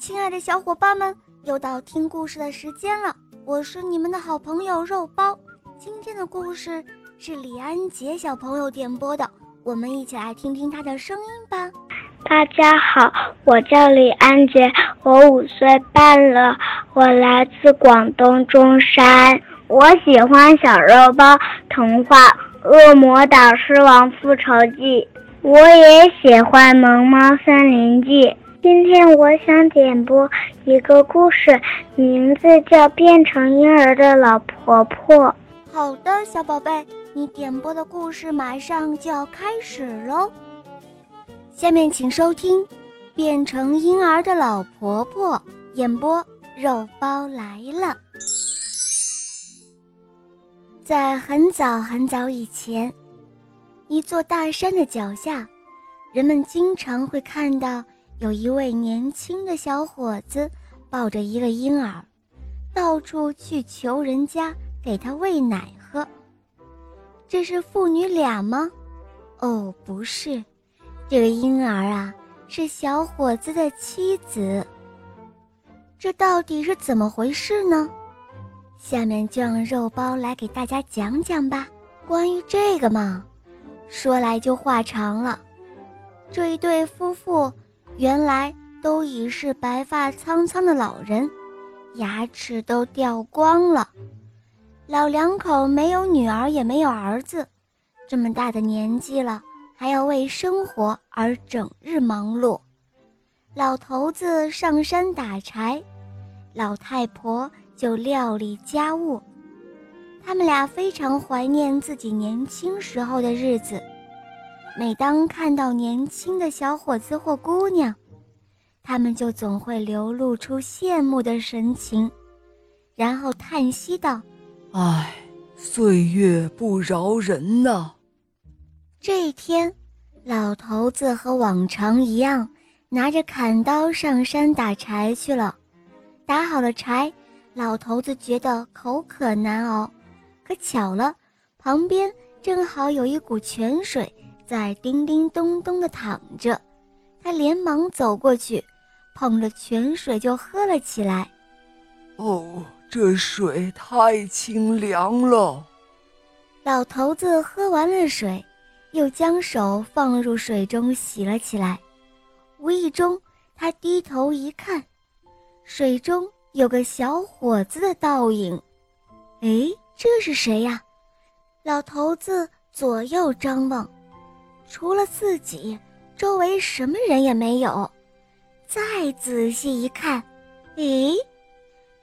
亲爱的小伙伴们，又到听故事的时间了。我是你们的好朋友肉包。今天的故事是李安杰小朋友点播的，我们一起来听听他的声音吧。大家好，我叫李安杰，我五岁半了，我来自广东中山。我喜欢小肉包童话《恶魔导师王复仇记》，我也喜欢《萌猫森林记》。今天我想点播一个故事，名字叫《变成婴儿的老婆婆》。好的，小宝贝，你点播的故事马上就要开始喽。下面请收听《变成婴儿的老婆婆》，演播肉包来了。在很早很早以前，一座大山的脚下，人们经常会看到。有一位年轻的小伙子抱着一个婴儿，到处去求人家给他喂奶喝。这是父女俩吗？哦，不是，这个婴儿啊是小伙子的妻子。这到底是怎么回事呢？下面就让肉包来给大家讲讲吧。关于这个嘛，说来就话长了。这一对夫妇。原来都已是白发苍苍的老人，牙齿都掉光了。老两口没有女儿，也没有儿子，这么大的年纪了，还要为生活而整日忙碌。老头子上山打柴，老太婆就料理家务。他们俩非常怀念自己年轻时候的日子。每当看到年轻的小伙子或姑娘，他们就总会流露出羡慕的神情，然后叹息道：“唉，岁月不饶人呐。”这一天，老头子和往常一样，拿着砍刀上山打柴去了。打好了柴，老头子觉得口渴难熬，可巧了，旁边正好有一股泉水。在叮叮咚咚地躺着，他连忙走过去，捧着泉水就喝了起来。哦，这水太清凉了。老头子喝完了水，又将手放入水中洗了起来。无意中，他低头一看，水中有个小伙子的倒影。哎，这是谁呀？老头子左右张望。除了自己，周围什么人也没有。再仔细一看，咦，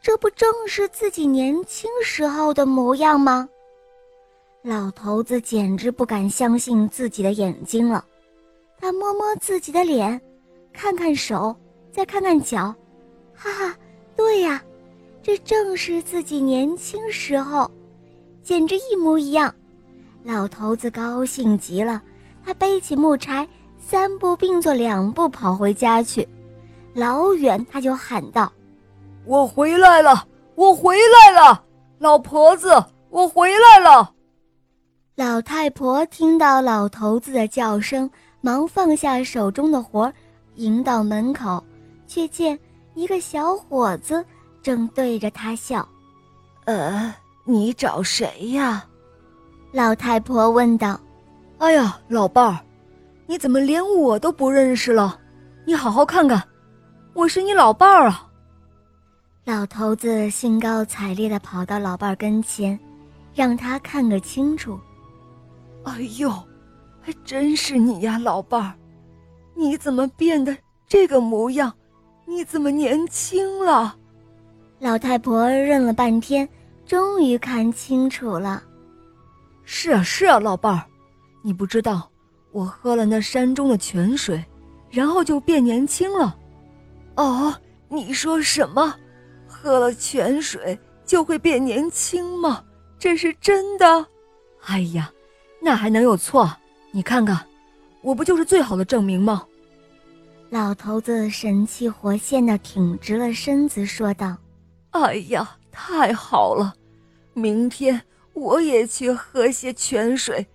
这不正是自己年轻时候的模样吗？老头子简直不敢相信自己的眼睛了。他摸摸自己的脸，看看手，再看看脚，哈哈，对呀，这正是自己年轻时候，简直一模一样。老头子高兴极了。他背起木柴，三步并作两步跑回家去。老远他就喊道：“我回来了，我回来了，老婆子，我回来了。”老太婆听到老头子的叫声，忙放下手中的活，迎到门口，却见一个小伙子正对着他笑。“呃，你找谁呀？”老太婆问道。哎呀，老伴儿，你怎么连我都不认识了？你好好看看，我是你老伴儿啊！老头子兴高采烈地跑到老伴儿跟前，让他看个清楚。哎呦，还真是你呀，老伴儿！你怎么变得这个模样？你怎么年轻了？老太婆认了半天，终于看清楚了。是啊，是啊，老伴儿。你不知道，我喝了那山中的泉水，然后就变年轻了。哦，你说什么？喝了泉水就会变年轻吗？这是真的？哎呀，那还能有错？你看看，我不就是最好的证明吗？老头子神气活现的挺直了身子，说道：“哎呀，太好了！明天我也去喝些泉水。”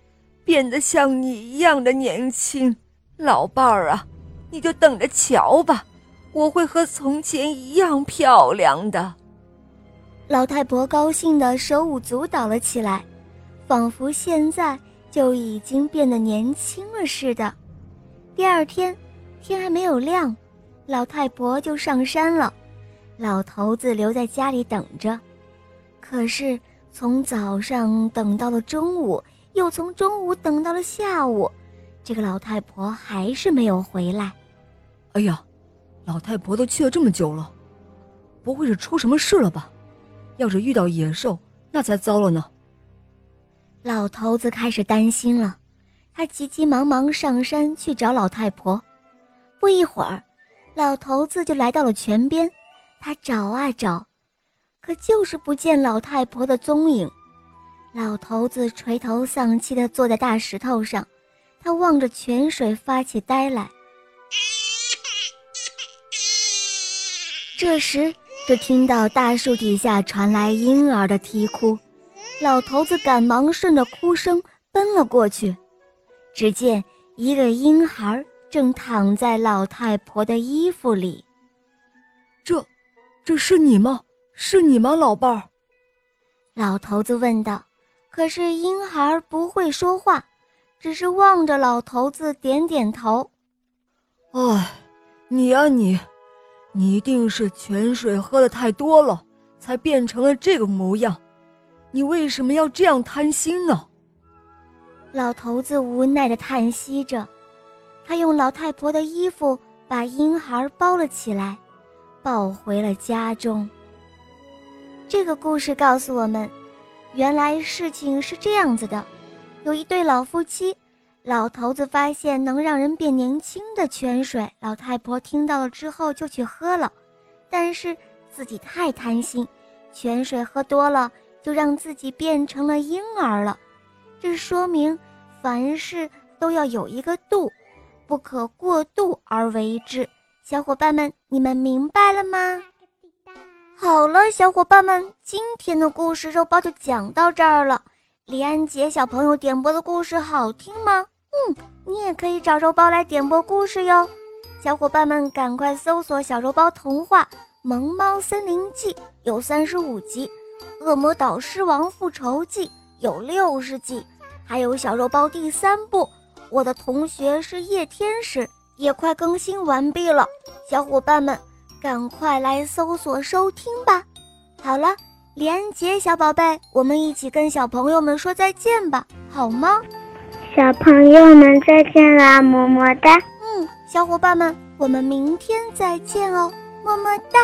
变得像你一样的年轻，老伴儿啊，你就等着瞧吧！我会和从前一样漂亮的。老太婆高兴的手舞足蹈了起来，仿佛现在就已经变得年轻了似的。第二天，天还没有亮，老太婆就上山了，老头子留在家里等着。可是从早上等到了中午，又从中午等到了下午，这个老太婆还是没有回来。哎呀，老太婆都去了这么久了，不会是出什么事了吧？要是遇到野兽，那才糟了呢。老头子开始担心了，他急急忙忙上山去找老太婆。不一会儿，老头子就来到了泉边，他找啊找，可就是不见老太婆的踪影。老头子垂头丧气地坐在大石头上，他望着泉水发起呆来。这时，就听到大树底下传来婴儿的啼哭，老头子赶忙顺着哭声奔了过去。只见一个婴孩正躺在老太婆的衣服里。这，这是你吗？是你吗，老伴儿？老头子问道。可是婴孩不会说话，只是望着老头子点点头。哎，你呀你。你一定是泉水喝的太多了，才变成了这个模样。你为什么要这样贪心呢？老头子无奈的叹息着，他用老太婆的衣服把婴孩包了起来，抱回了家中。这个故事告诉我们，原来事情是这样子的：有一对老夫妻。老头子发现能让人变年轻的泉水，老太婆听到了之后就去喝了，但是自己太贪心，泉水喝多了就让自己变成了婴儿了。这说明凡事都要有一个度，不可过度而为之。小伙伴们，你们明白了吗？好了，小伙伴们，今天的故事肉包就讲到这儿了。李安杰小朋友点播的故事好听吗？嗯，你也可以找肉包来点播故事哟，小伙伴们赶快搜索“小肉包童话《萌猫森林记》，有三十五集，《恶魔岛狮王复仇记》有六十集，还有小肉包第三部《我的同学是夜天使》也快更新完毕了，小伙伴们赶快来搜索收听吧。好了，连杰小宝贝，我们一起跟小朋友们说再见吧，好吗？小朋友们再见啦，么么哒！嗯，小伙伴们，我们明天再见哦，么么哒。